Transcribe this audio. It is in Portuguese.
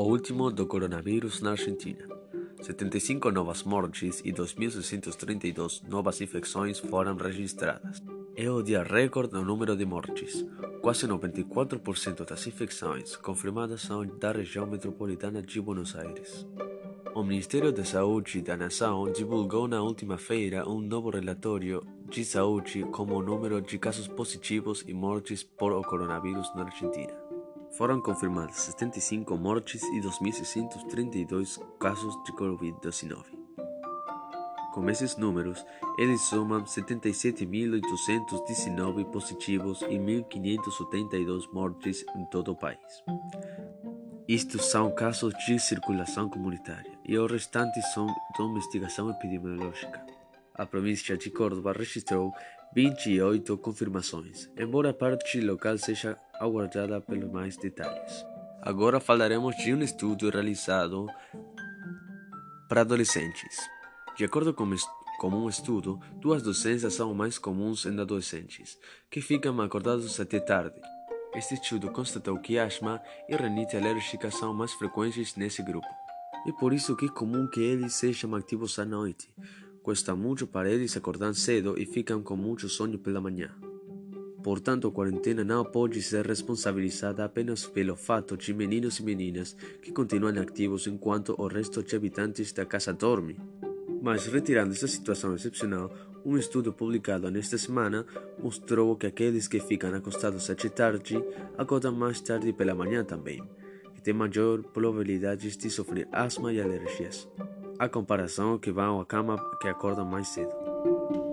O último do coronavírus na Argentina. 75 novas mortes e 2.632 novas infecções foram registradas. É o dia recorde no número de mortes. Quase 94% das infecções confirmadas são da região metropolitana de Buenos Aires. O Ministério da Saúde da Nação divulgou na última feira um novo relatório de saúde com o número de casos positivos e mortes por o coronavírus na Argentina. Foram confirmadas 75 mortes e 2.632 casos de Covid-19. Com esses números, eles somam 77.819 positivos e 1.582 mortes em todo o país. Estes são casos de circulação comunitária e o restante são de investigação epidemiológica. A província de Córdoba registrou 28 confirmações, embora a parte local seja aguardada pelos mais detalhes. Agora falaremos de um estudo realizado para adolescentes. De acordo com, com um estudo, duas doenças são mais comuns em adolescentes, que ficam acordados até tarde. Este estudo constatou que asma e rinite alérgica são mais frequentes nesse grupo, e por isso que é comum que eles sejam ativos à noite. Custa muito para eles acordar cedo e ficam com muito sono pela manhã. Portanto, a quarentena não pode ser responsabilizada apenas pelo fato de meninos e meninas que continuam ativos enquanto o resto de habitantes da casa dorme. Mas, retirando essa situação excepcional, um estudo publicado nesta semana mostrou que aqueles que ficam acostados até tarde acordam mais tarde pela manhã também, e têm maior probabilidade de sofrer asma e alergias a comparação que vão à cama que acorda mais cedo.